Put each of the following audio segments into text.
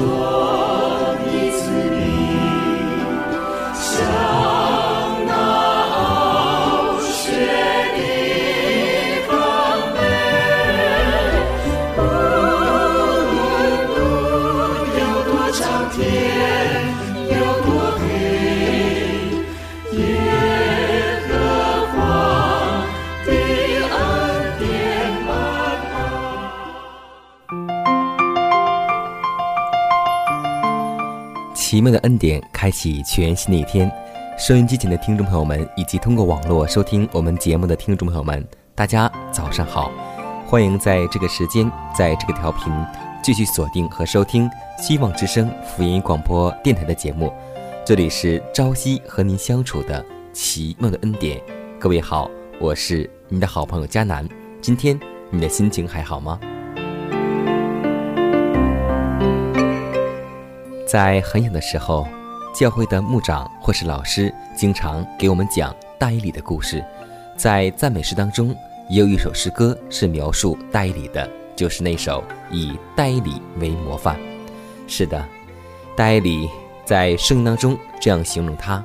奇恩典，开启全新的一天。收音机前的听众朋友们，以及通过网络收听我们节目的听众朋友们，大家早上好！欢迎在这个时间，在这个调频继续锁定和收听希望之声福音广播电台的节目。这里是朝夕和您相处的奇妙的恩典。各位好，我是你的好朋友佳南。今天你的心情还好吗？在很小的时候，教会的牧长或是老师经常给我们讲大伊里的故事。在赞美诗当中，也有一首诗歌是描述大伊里的，就是那首以大伊里为模范。是的，大伊里在圣经当中这样形容他：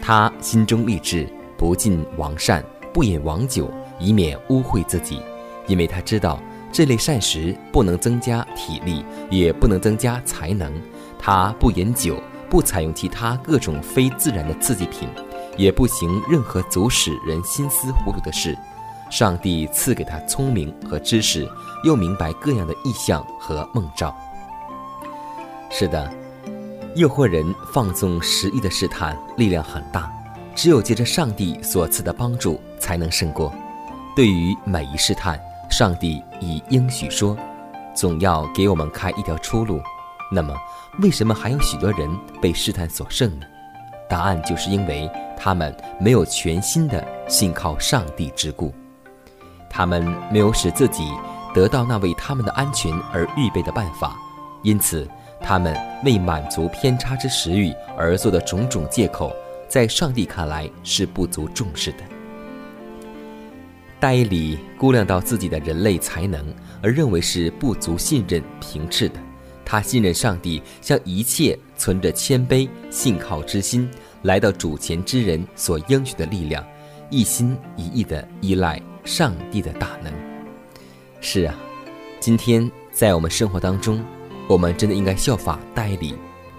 他心中立志，不进王膳，不饮王酒，以免污秽自己，因为他知道这类膳食不能增加体力，也不能增加才能。他不饮酒，不采用其他各种非自然的刺激品，也不行任何阻使人心思糊涂的事。上帝赐给他聪明和知识，又明白各样的意象和梦兆。是的，诱惑人放纵食欲的试探力量很大，只有借着上帝所赐的帮助才能胜过。对于每一试探，上帝已应许说，总要给我们开一条出路。那么。为什么还有许多人被试探所胜呢？答案就是因为他们没有全心的信靠上帝之故，他们没有使自己得到那为他们的安全而预备的办法，因此他们为满足偏差之食欲而做的种种借口，在上帝看来是不足重视的。戴里估量到自己的人类才能，而认为是不足信任、平斥的。他信任上帝，向一切存着谦卑信靠之心来到主前之人所应许的力量，一心一意地依赖上帝的大能。是啊，今天在我们生活当中，我们真的应该效法代理，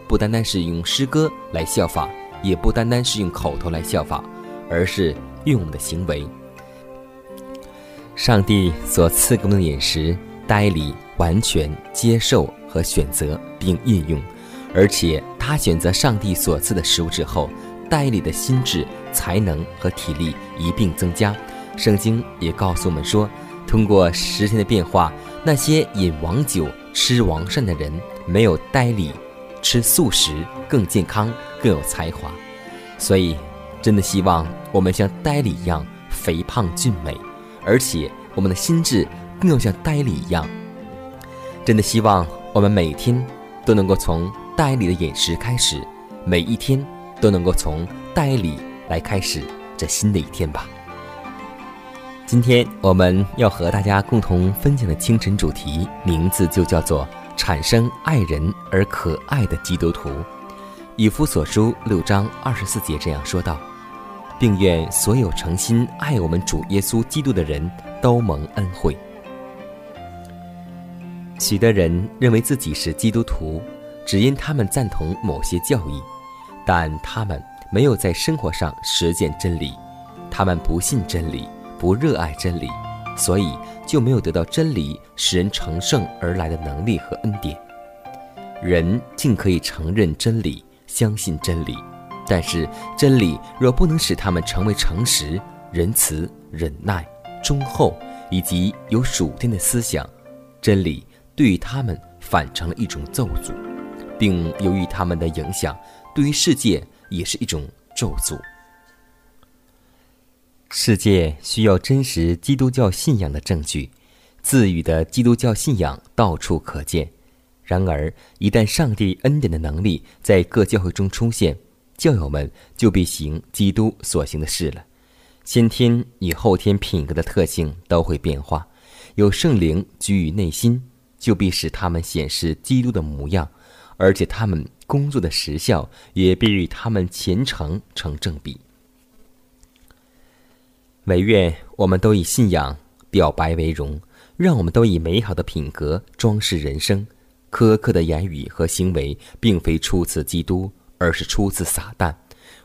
不单单是用诗歌来效法，也不单单是用口头来效法，而是用我们的行为。上帝所赐给我们的饮食，代理完全接受。和选择并运用，而且他选择上帝所赐的食物之后，代理的心智、才能和体力一并增加。圣经也告诉我们说，通过时间的变化，那些饮王酒、吃王膳的人，没有代理吃素食更健康、更有才华。所以，真的希望我们像代理一样肥胖俊美，而且我们的心智更要像代理一样。真的希望。我们每天都能够从袋里的饮食开始，每一天都能够从袋里来开始这新的一天吧。今天我们要和大家共同分享的清晨主题，名字就叫做“产生爱人而可爱的基督徒”。以夫所书六章二十四节这样说道，并愿所有诚心爱我们主耶稣基督的人都蒙恩惠。许多人认为自己是基督徒，只因他们赞同某些教义，但他们没有在生活上实践真理，他们不信真理，不热爱真理，所以就没有得到真理使人成圣而来的能力和恩典。人尽可以承认真理，相信真理，但是真理若不能使他们成为诚实、仁慈、忍耐、忠厚以及有属天的思想，真理对于他们反成了一种咒诅，并由于他们的影响，对于世界也是一种咒诅。世界需要真实基督教信仰的证据。自语的基督教信仰到处可见，然而一旦上帝恩典的能力在各教会中出现，教友们就必行基督所行的事了。先天与后天品格的特性都会变化，有圣灵居于内心，就必使他们显示基督的模样，而且他们工作的时效也必与他们虔诚成正比。唯愿我们都以信仰表白为荣。让我们都以美好的品格装饰人生，苛刻的言语和行为并非出自基督，而是出自撒旦。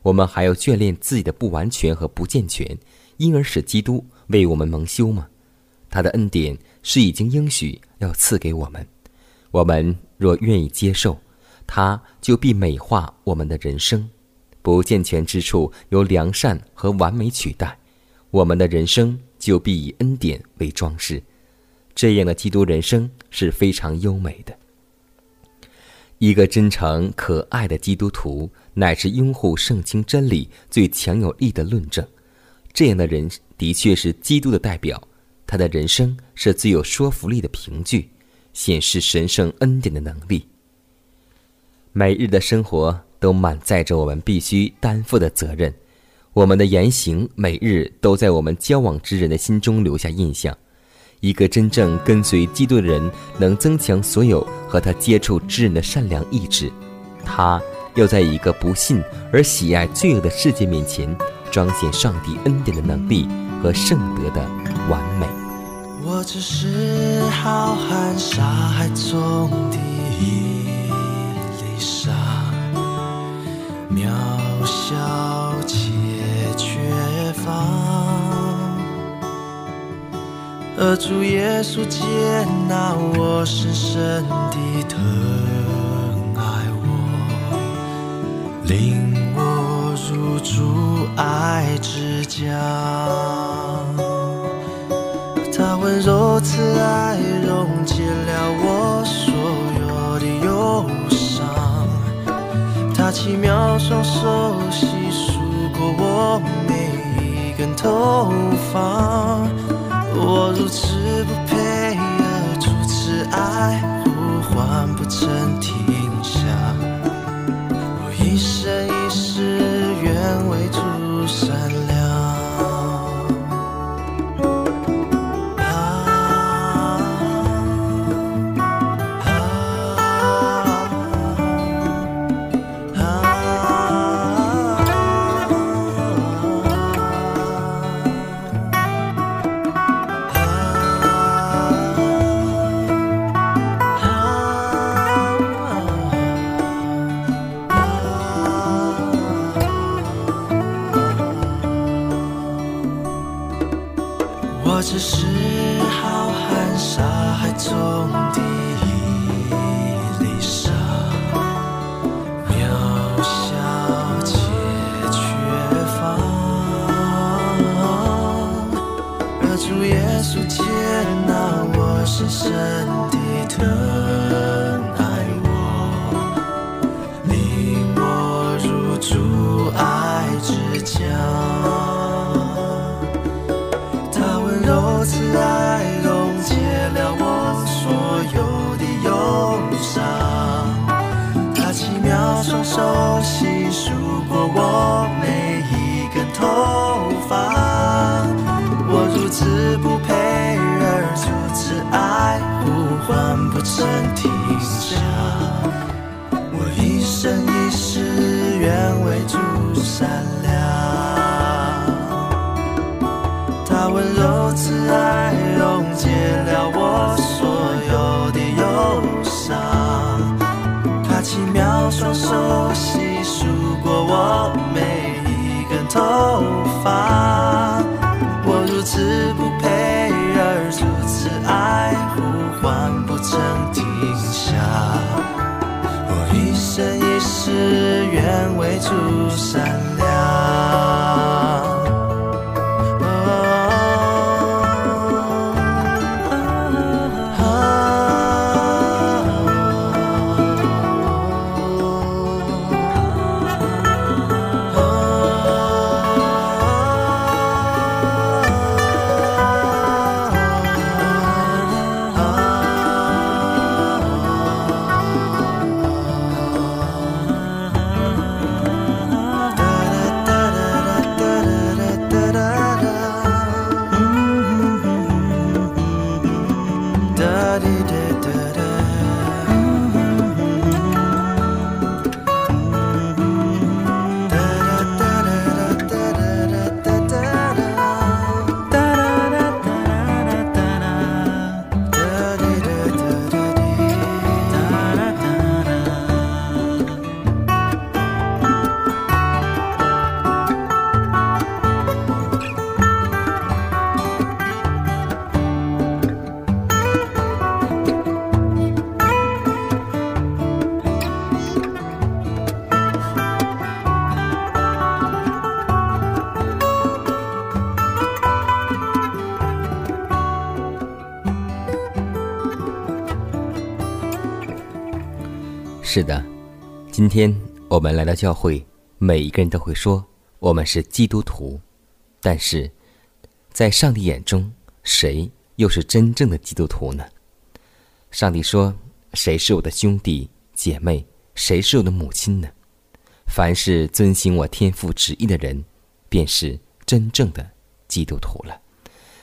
我们还要眷恋自己的不完全和不健全，因而使基督为我们蒙羞吗？他的恩典是已经应许要赐给我们，我们若愿意接受，他就必美化我们的人生。不健全之处由良善和完美取代，我们的人生就必以恩典为装饰。这样的基督人生是非常优美的。一个真诚可爱的基督徒，乃是拥护圣经真理最强有力的论证。这样的人的确是基督的代表，他的人生是最有说服力的凭据，显示神圣恩典的能力。每日的生活都满载着我们必须担负的责任，我们的言行每日都在我们交往之人的心中留下印象。一个真正跟随基督的人，能增强所有和他接触之人的善良意志。他要在一个不信而喜爱罪恶的世界面前，彰显上帝恩典的能力和圣德的完美。我只是浩瀚沙海中的一粒沙，渺小且缺乏。而主耶稣接纳我，深深地疼爱我，领我入主爱之家。温柔慈爱溶解了我所有的忧伤，他奇妙双手细数过我每一根头发。我如此不配，而主此爱呼唤不成体身停下，我一生一世愿为主善良。他温柔慈爱，溶解了我所有的忧伤。他奇妙双手，细数过我每一根头发。我如此不。曾停下。我一生一世愿为主闪亮。是的，今天我们来到教会，每一个人都会说我们是基督徒，但是在上帝眼中，谁又是真正的基督徒呢？上帝说：“谁是我的兄弟姐妹？谁是我的母亲呢？凡是遵行我天父旨意的人，便是真正的基督徒了。”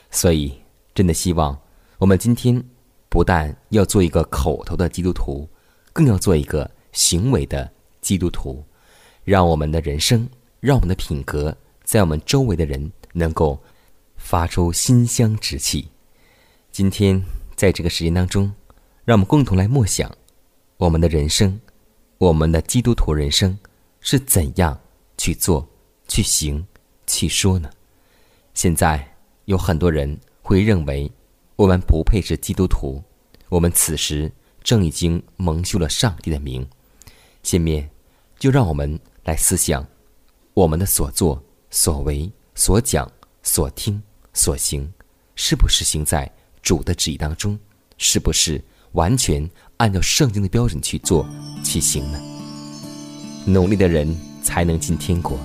所以，真的希望我们今天不但要做一个口头的基督徒。更要做一个行为的基督徒，让我们的人生，让我们的品格，在我们周围的人能够发出馨香之气。今天在这个时间当中，让我们共同来默想我们的人生，我们的基督徒人生是怎样去做、去行、去说呢？现在有很多人会认为我们不配是基督徒，我们此时。正已经蒙羞了上帝的名，下面就让我们来思想我们的所作所为、所讲所听所行，是不是行在主的旨意当中？是不是完全按照圣经的标准去做去行呢？努力的人才能进天国，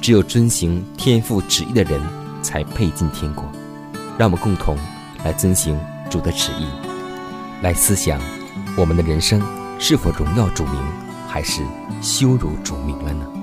只有遵行天父旨意的人才配进天国。让我们共同来遵行主的旨意，来思想。我们的人生是否荣耀主名，还是羞辱主名了呢？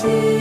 在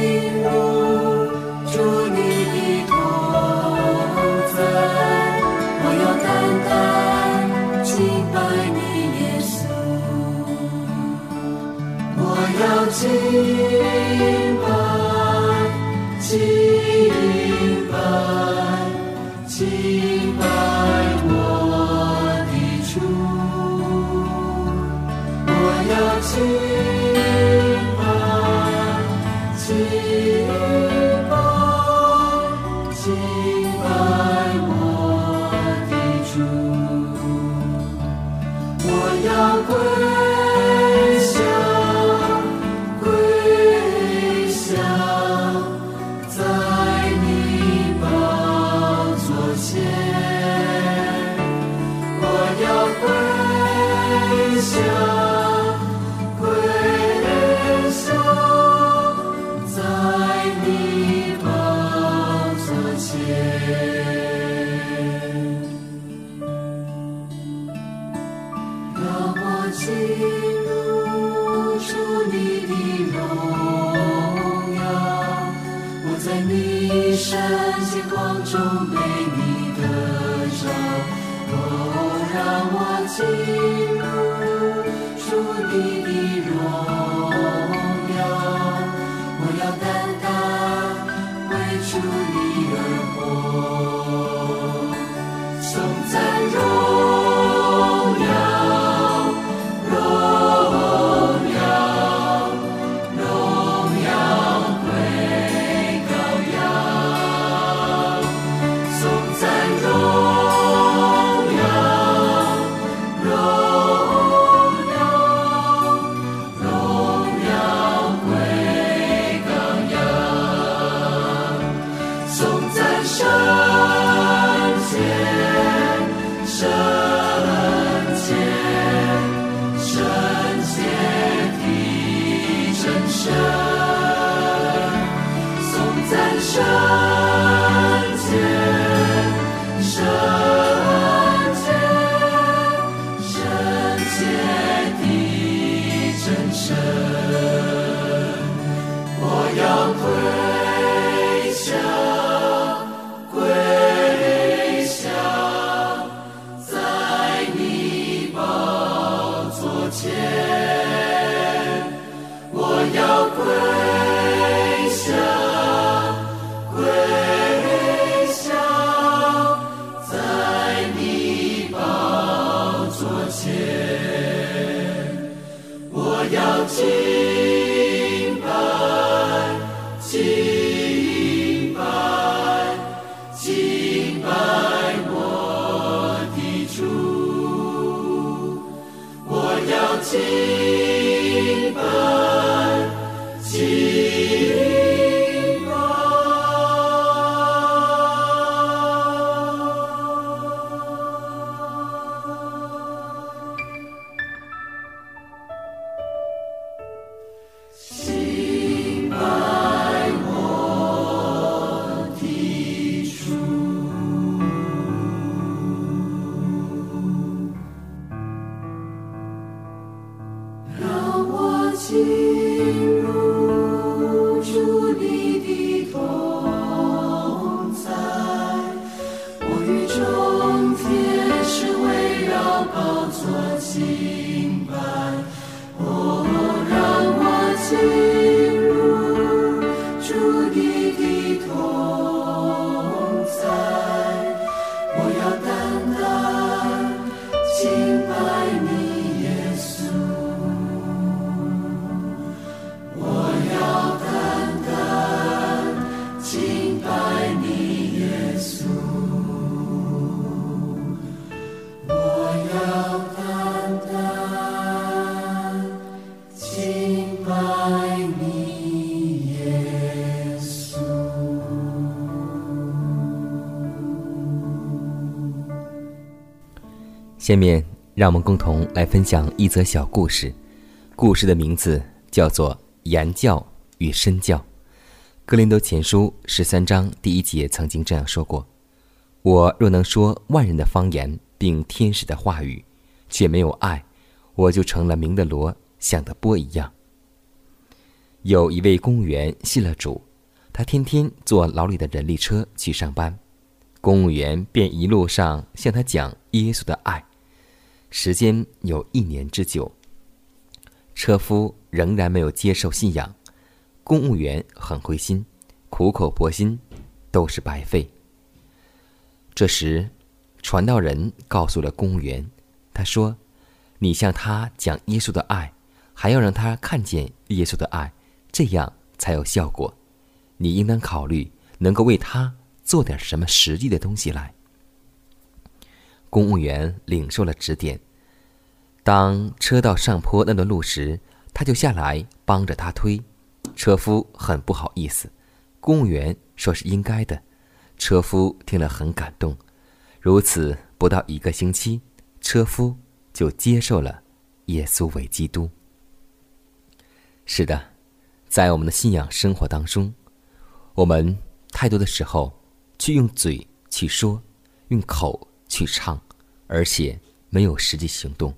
前，我要归下面让我们共同来分享一则小故事，故事的名字叫做《言教与身教》。格林德前书十三章第一节曾经这样说过：“我若能说万人的方言，并天使的话语，却没有爱，我就成了鸣的锣，响的波一样。”有一位公务员信了主，他天天坐牢里的人力车去上班，公务员便一路上向他讲耶稣的爱。时间有一年之久，车夫仍然没有接受信仰，公务员很灰心，苦口婆心都是白费。这时，传道人告诉了公务员，他说：“你向他讲耶稣的爱，还要让他看见耶稣的爱，这样才有效果。你应当考虑能够为他做点什么实际的东西来。”公务员领受了指点。当车到上坡那段路时，他就下来帮着他推。车夫很不好意思，公务员说是应该的。车夫听了很感动。如此不到一个星期，车夫就接受了耶稣为基督。是的，在我们的信仰生活当中，我们太多的时候去用嘴去说，用口去唱，而且没有实际行动。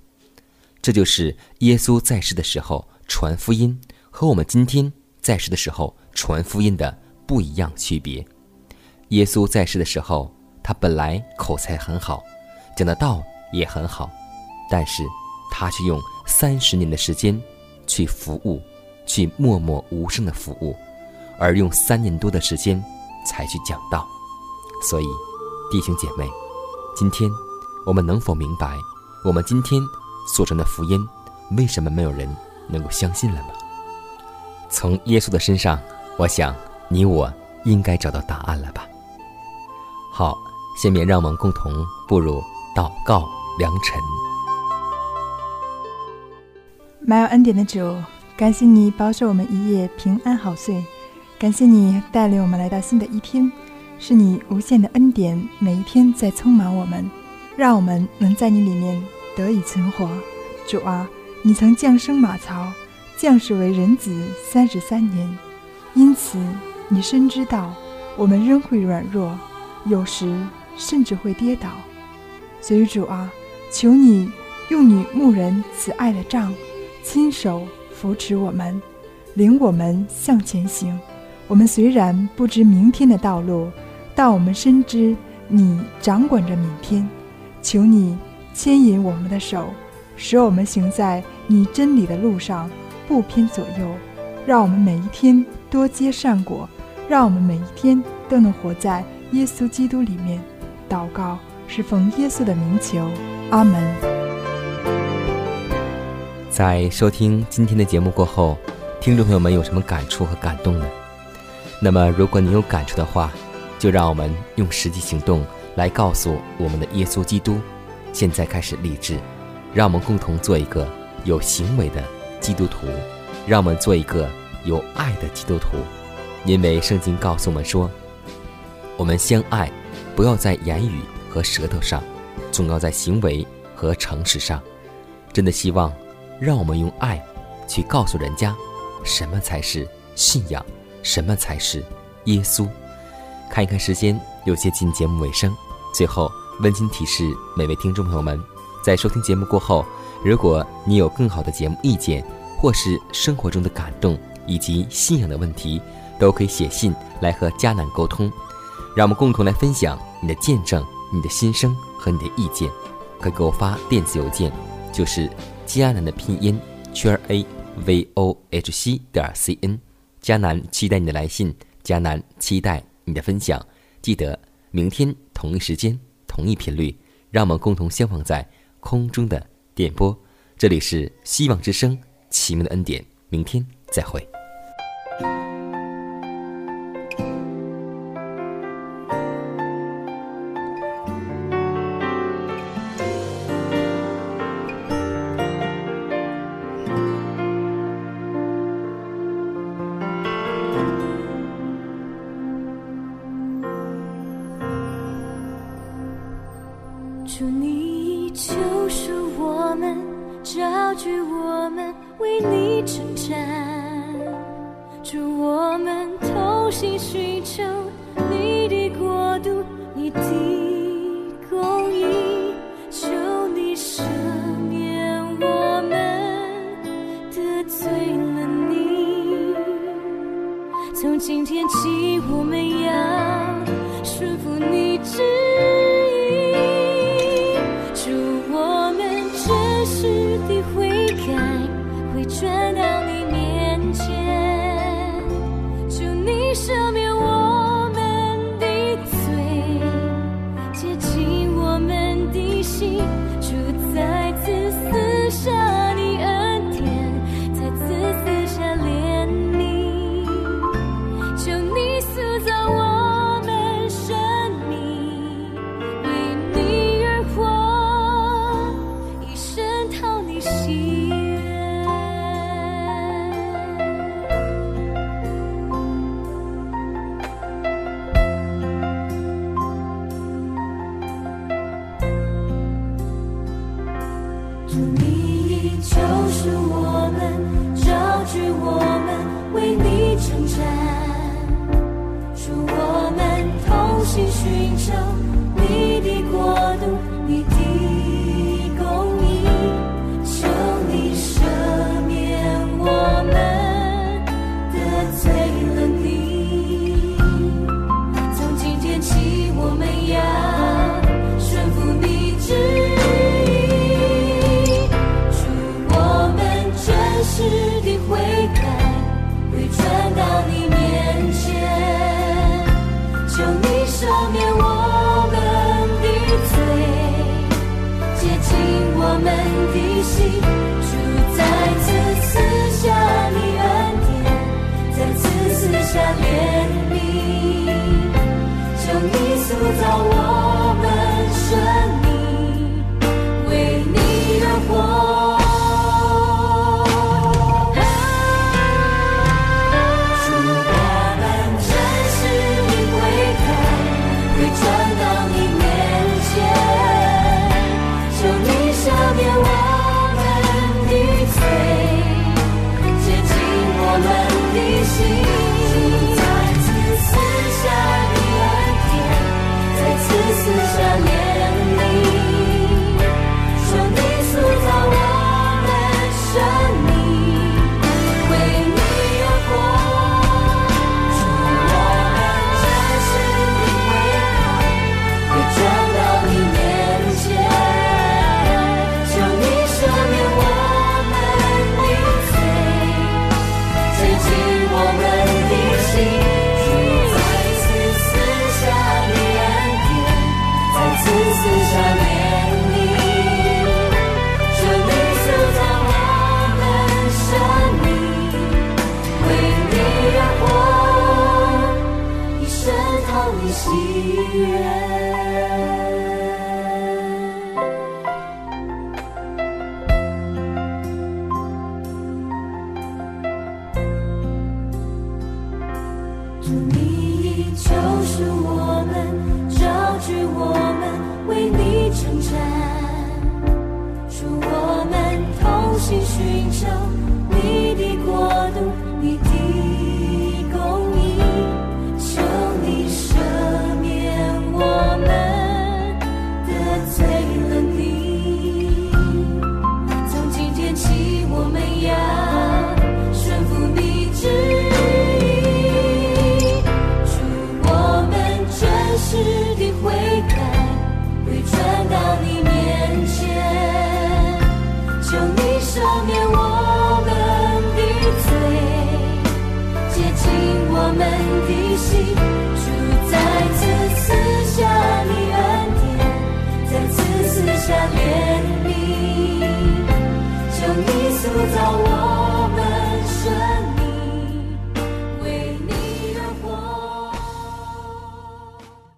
这就是耶稣在世的时候传福音和我们今天在世的时候传福音的不一样区别。耶稣在世的时候，他本来口才很好，讲的道也很好，但是他却用三十年的时间去服务，去默默无声的服务，而用三年多的时间才去讲道。所以，弟兄姐妹，今天我们能否明白，我们今天所传的福音，为什么没有人能够相信了吗？从耶稣的身上，我想你我应该找到答案了吧。好，下面让我们共同步入祷告良辰。满有恩典的主，感谢你保守我们一夜平安好睡，感谢你带领我们来到新的一天，是你无限的恩典，每一天在充满我们，让我们能在你里面得以存活。主啊，你曾降生马槽，降世为人子三十三年，因此你深知道我们仍会软弱，有时甚至会跌倒。所以主啊，求你用你牧人慈爱的杖。亲手扶持我们，领我们向前行。我们虽然不知明天的道路，但我们深知你掌管着明天。求你牵引我们的手，使我们行在你真理的路上，不偏左右。让我们每一天多结善果，让我们每一天都能活在耶稣基督里面。祷告是奉耶稣的名求，阿门。在收听今天的节目过后，听众朋友们有什么感触和感动呢？那么，如果你有感触的话，就让我们用实际行动来告诉我们的耶稣基督。现在开始立志，让我们共同做一个有行为的基督徒，让我们做一个有爱的基督徒。因为圣经告诉我们说，我们相爱，不要在言语和舌头上，总要在行为和诚实上。真的希望。让我们用爱，去告诉人家，什么才是信仰，什么才是耶稣。看一看时间，有些近节目尾声。最后，温馨提示每位听众朋友们，在收听节目过后，如果你有更好的节目意见，或是生活中的感动以及信仰的问题，都可以写信来和迦南沟通。让我们共同来分享你的见证、你的心声和你的意见。可给我发电子邮件，就是。迦南的拼音圈 a v o h c 点 c n，迦南期待你的来信，迦南期待你的分享。记得明天同一时间同一频率，让我们共同相逢在空中的电波。这里是希望之声，奇妙的恩典。明天再会。们